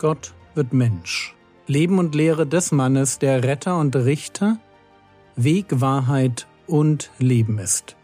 Gott wird Mensch. Leben und Lehre des Mannes, der Retter und Richter, Weg, Wahrheit und Leben ist.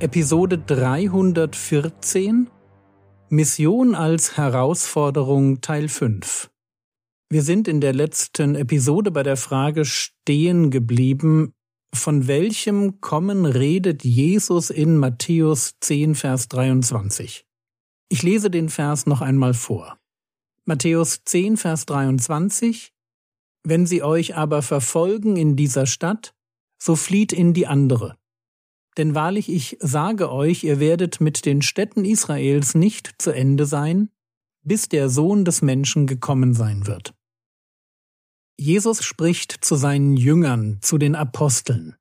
Episode 314 Mission als Herausforderung Teil 5 Wir sind in der letzten Episode bei der Frage stehen geblieben, von welchem Kommen redet Jesus in Matthäus 10, Vers 23? Ich lese den Vers noch einmal vor. Matthäus 10, Vers 23 Wenn sie euch aber verfolgen in dieser Stadt, so flieht in die andere. Denn wahrlich ich sage euch, ihr werdet mit den Städten Israels nicht zu Ende sein, bis der Sohn des Menschen gekommen sein wird. Jesus spricht zu seinen Jüngern, zu den Aposteln.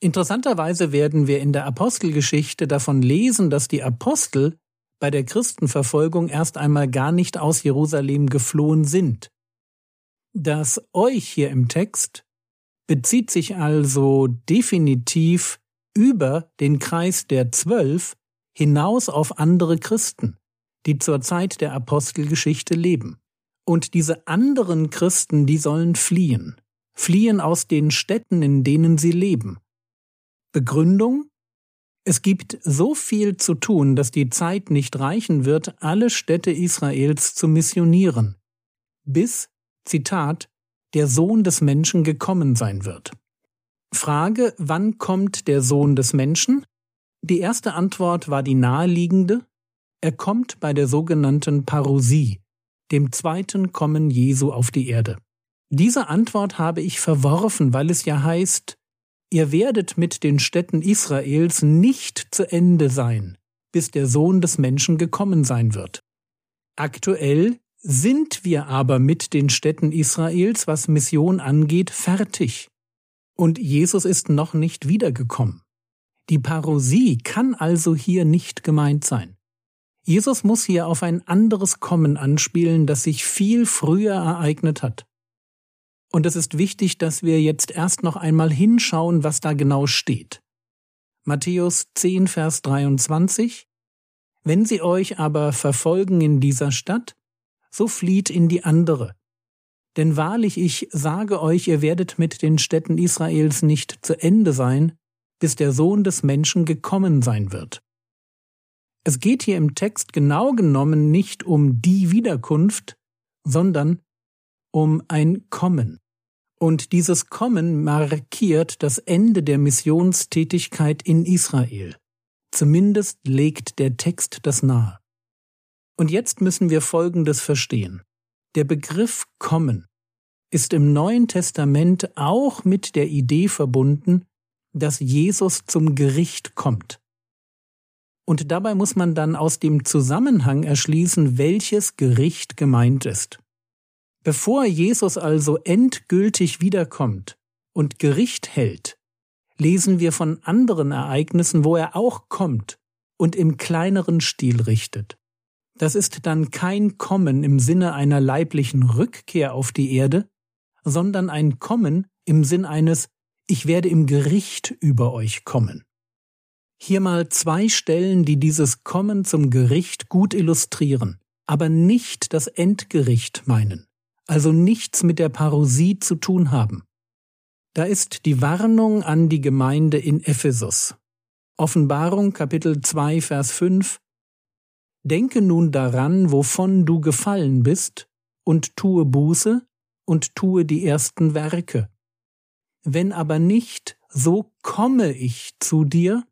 Interessanterweise werden wir in der Apostelgeschichte davon lesen, dass die Apostel bei der Christenverfolgung erst einmal gar nicht aus Jerusalem geflohen sind. Das euch hier im Text bezieht sich also definitiv über den Kreis der Zwölf hinaus auf andere Christen, die zur Zeit der Apostelgeschichte leben. Und diese anderen Christen, die sollen fliehen, fliehen aus den Städten, in denen sie leben. Begründung? Es gibt so viel zu tun, dass die Zeit nicht reichen wird, alle Städte Israels zu missionieren, bis, Zitat, der Sohn des Menschen gekommen sein wird. Frage, wann kommt der Sohn des Menschen? Die erste Antwort war die naheliegende. Er kommt bei der sogenannten Parousie, dem zweiten Kommen Jesu auf die Erde. Diese Antwort habe ich verworfen, weil es ja heißt, ihr werdet mit den Städten Israels nicht zu Ende sein, bis der Sohn des Menschen gekommen sein wird. Aktuell sind wir aber mit den Städten Israels, was Mission angeht, fertig. Und Jesus ist noch nicht wiedergekommen. Die Parosie kann also hier nicht gemeint sein. Jesus muss hier auf ein anderes Kommen anspielen, das sich viel früher ereignet hat. Und es ist wichtig, dass wir jetzt erst noch einmal hinschauen, was da genau steht. Matthäus 10, Vers 23 Wenn sie euch aber verfolgen in dieser Stadt, so flieht in die andere. Denn wahrlich ich sage euch, ihr werdet mit den Städten Israels nicht zu Ende sein, bis der Sohn des Menschen gekommen sein wird. Es geht hier im Text genau genommen nicht um die Wiederkunft, sondern um ein Kommen. Und dieses Kommen markiert das Ende der Missionstätigkeit in Israel. Zumindest legt der Text das nahe. Und jetzt müssen wir Folgendes verstehen. Der Begriff Kommen ist im Neuen Testament auch mit der Idee verbunden, dass Jesus zum Gericht kommt. Und dabei muss man dann aus dem Zusammenhang erschließen, welches Gericht gemeint ist. Bevor Jesus also endgültig wiederkommt und Gericht hält, lesen wir von anderen Ereignissen, wo er auch kommt und im kleineren Stil richtet. Das ist dann kein Kommen im Sinne einer leiblichen Rückkehr auf die Erde, sondern ein Kommen im Sinn eines Ich werde im Gericht über euch kommen. Hier mal zwei Stellen, die dieses Kommen zum Gericht gut illustrieren, aber nicht das Endgericht meinen, also nichts mit der Parosie zu tun haben. Da ist die Warnung an die Gemeinde in Ephesus. Offenbarung Kapitel 2 Vers 5 Denke nun daran, wovon du gefallen bist, und tue Buße und tue die ersten Werke. Wenn aber nicht, so komme ich zu dir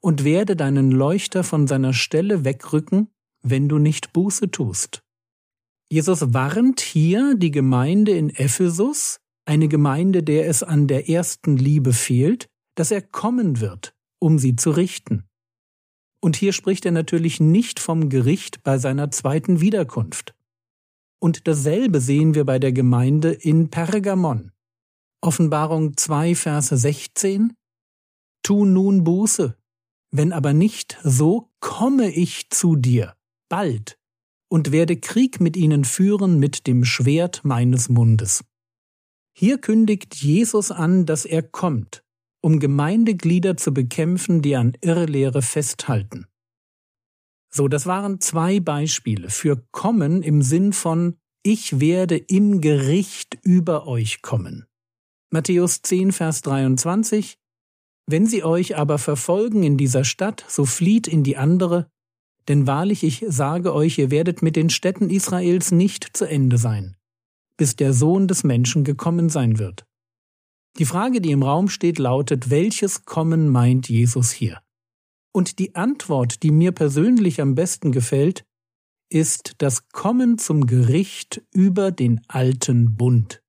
und werde deinen Leuchter von seiner Stelle wegrücken, wenn du nicht Buße tust. Jesus warnt hier die Gemeinde in Ephesus, eine Gemeinde, der es an der ersten Liebe fehlt, dass er kommen wird, um sie zu richten. Und hier spricht er natürlich nicht vom Gericht bei seiner zweiten Wiederkunft. Und dasselbe sehen wir bei der Gemeinde in Pergamon. Offenbarung 2, Verse 16. Tu nun Buße, wenn aber nicht, so komme ich zu dir, bald, und werde Krieg mit ihnen führen mit dem Schwert meines Mundes. Hier kündigt Jesus an, dass er kommt, um Gemeindeglieder zu bekämpfen, die an Irrlehre festhalten. So, das waren zwei Beispiele für kommen im Sinn von ich werde im Gericht über euch kommen. Matthäus 10, Vers 23 Wenn sie euch aber verfolgen in dieser Stadt, so flieht in die andere, denn wahrlich ich sage euch, ihr werdet mit den Städten Israels nicht zu Ende sein, bis der Sohn des Menschen gekommen sein wird. Die Frage, die im Raum steht, lautet, welches Kommen meint Jesus hier? Und die Antwort, die mir persönlich am besten gefällt, ist das Kommen zum Gericht über den alten Bund.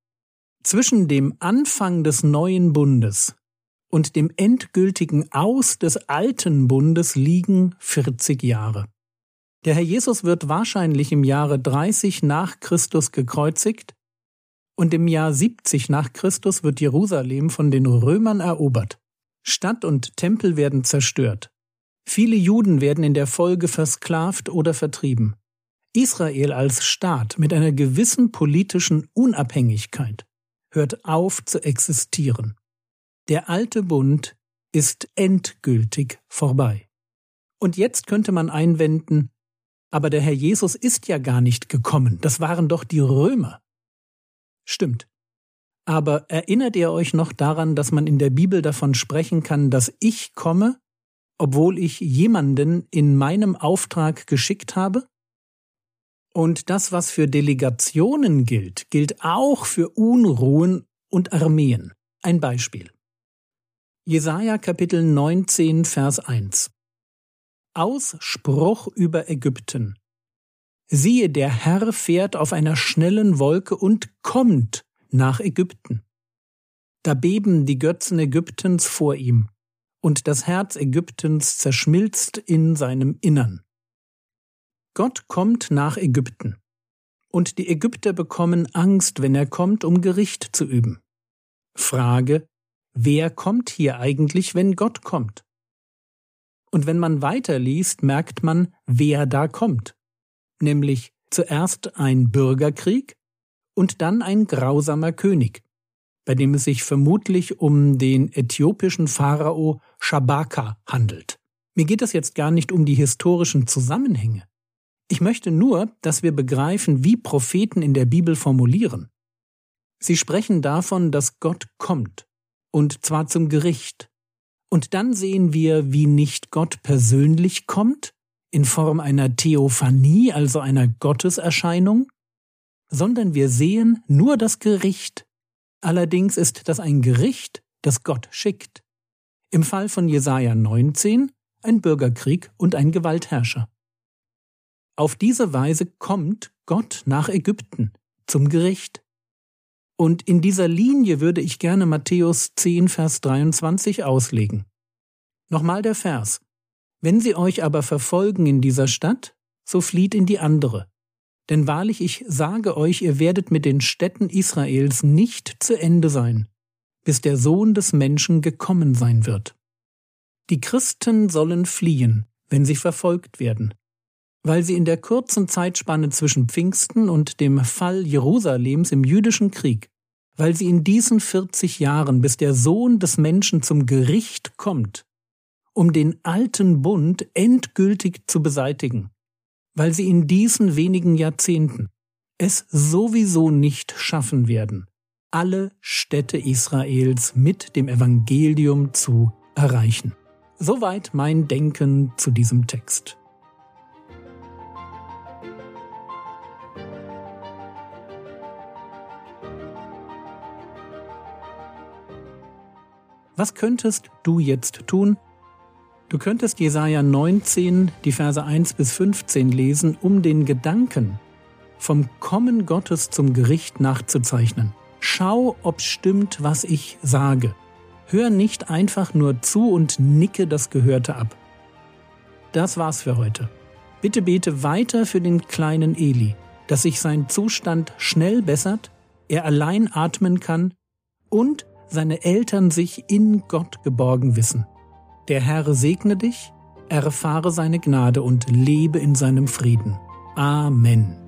Zwischen dem Anfang des neuen Bundes und dem endgültigen Aus des alten Bundes liegen 40 Jahre. Der Herr Jesus wird wahrscheinlich im Jahre 30 nach Christus gekreuzigt und im Jahr 70 nach Christus wird Jerusalem von den Römern erobert. Stadt und Tempel werden zerstört. Viele Juden werden in der Folge versklavt oder vertrieben. Israel als Staat mit einer gewissen politischen Unabhängigkeit hört auf zu existieren. Der alte Bund ist endgültig vorbei. Und jetzt könnte man einwenden, aber der Herr Jesus ist ja gar nicht gekommen, das waren doch die Römer. Stimmt. Aber erinnert ihr euch noch daran, dass man in der Bibel davon sprechen kann, dass ich komme, obwohl ich jemanden in meinem Auftrag geschickt habe? Und das, was für Delegationen gilt, gilt auch für Unruhen und Armeen. Ein Beispiel. Jesaja Kapitel 19, Vers 1. Ausspruch über Ägypten. Siehe, der Herr fährt auf einer schnellen Wolke und kommt nach Ägypten. Da beben die Götzen Ägyptens vor ihm, und das Herz Ägyptens zerschmilzt in seinem Innern. Gott kommt nach Ägypten, und die Ägypter bekommen Angst, wenn er kommt, um Gericht zu üben. Frage, wer kommt hier eigentlich, wenn Gott kommt? Und wenn man weiterliest, merkt man, wer da kommt nämlich zuerst ein Bürgerkrieg und dann ein grausamer König, bei dem es sich vermutlich um den äthiopischen Pharao Shabaka handelt. Mir geht es jetzt gar nicht um die historischen Zusammenhänge. Ich möchte nur, dass wir begreifen, wie Propheten in der Bibel formulieren. Sie sprechen davon, dass Gott kommt, und zwar zum Gericht. Und dann sehen wir, wie nicht Gott persönlich kommt, in Form einer Theophanie, also einer Gotteserscheinung, sondern wir sehen nur das Gericht. Allerdings ist das ein Gericht, das Gott schickt. Im Fall von Jesaja 19 ein Bürgerkrieg und ein Gewaltherrscher. Auf diese Weise kommt Gott nach Ägypten zum Gericht. Und in dieser Linie würde ich gerne Matthäus 10, Vers 23 auslegen. Nochmal der Vers. Wenn sie euch aber verfolgen in dieser Stadt, so flieht in die andere. Denn wahrlich ich sage euch, ihr werdet mit den Städten Israels nicht zu Ende sein, bis der Sohn des Menschen gekommen sein wird. Die Christen sollen fliehen, wenn sie verfolgt werden, weil sie in der kurzen Zeitspanne zwischen Pfingsten und dem Fall Jerusalems im jüdischen Krieg, weil sie in diesen 40 Jahren, bis der Sohn des Menschen zum Gericht kommt, um den alten Bund endgültig zu beseitigen, weil sie in diesen wenigen Jahrzehnten es sowieso nicht schaffen werden, alle Städte Israels mit dem Evangelium zu erreichen. Soweit mein Denken zu diesem Text. Was könntest du jetzt tun, Du könntest Jesaja 19, die Verse 1 bis 15 lesen, um den Gedanken vom Kommen Gottes zum Gericht nachzuzeichnen. Schau, ob stimmt, was ich sage. Hör nicht einfach nur zu und nicke das Gehörte ab. Das war's für heute. Bitte bete weiter für den kleinen Eli, dass sich sein Zustand schnell bessert, er allein atmen kann und seine Eltern sich in Gott geborgen wissen. Der Herr segne dich, erfahre seine Gnade und lebe in seinem Frieden. Amen.